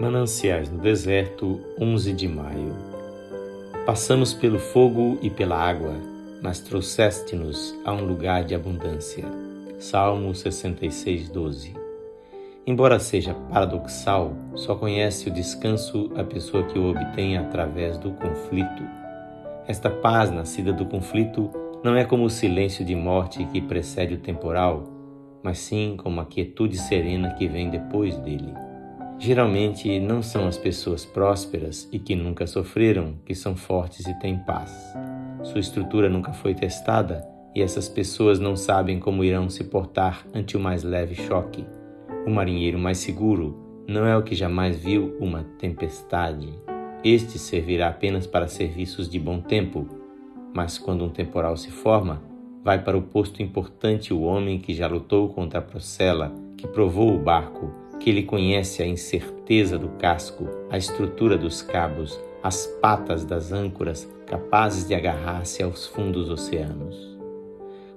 Mananciais no Deserto, 11 de maio. Passamos pelo fogo e pela água, mas trouxeste-nos a um lugar de abundância. Salmo 66, 12. Embora seja paradoxal, só conhece o descanso a pessoa que o obtém através do conflito. Esta paz nascida do conflito não é como o silêncio de morte que precede o temporal, mas sim como a quietude serena que vem depois dele. Geralmente não são as pessoas prósperas e que nunca sofreram que são fortes e têm paz. Sua estrutura nunca foi testada e essas pessoas não sabem como irão se portar ante o mais leve choque. O marinheiro mais seguro não é o que jamais viu uma tempestade. Este servirá apenas para serviços de bom tempo, mas quando um temporal se forma, vai para o posto importante o homem que já lutou contra a procela, que provou o barco, que ele conhece a incerteza do casco, a estrutura dos cabos, as patas das âncoras capazes de agarrar-se aos fundos oceanos.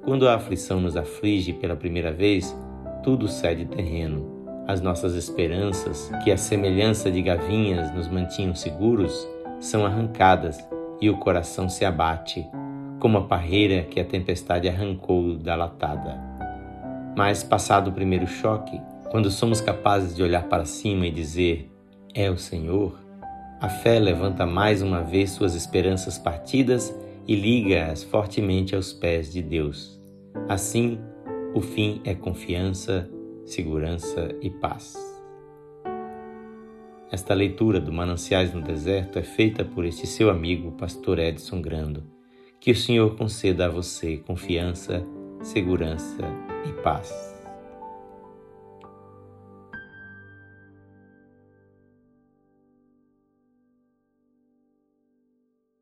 Quando a aflição nos aflige pela primeira vez, tudo cede terreno. As nossas esperanças, que a semelhança de gavinhas nos mantinham seguros, são arrancadas e o coração se abate, como a parreira que a tempestade arrancou da latada. Mas, passado o primeiro choque, quando somos capazes de olhar para cima e dizer: É o Senhor, a fé levanta mais uma vez suas esperanças partidas e liga-as fortemente aos pés de Deus. Assim, o fim é confiança, segurança e paz. Esta leitura do Mananciais no Deserto é feita por este seu amigo, pastor Edson Grando. Que o Senhor conceda a você confiança, segurança e paz.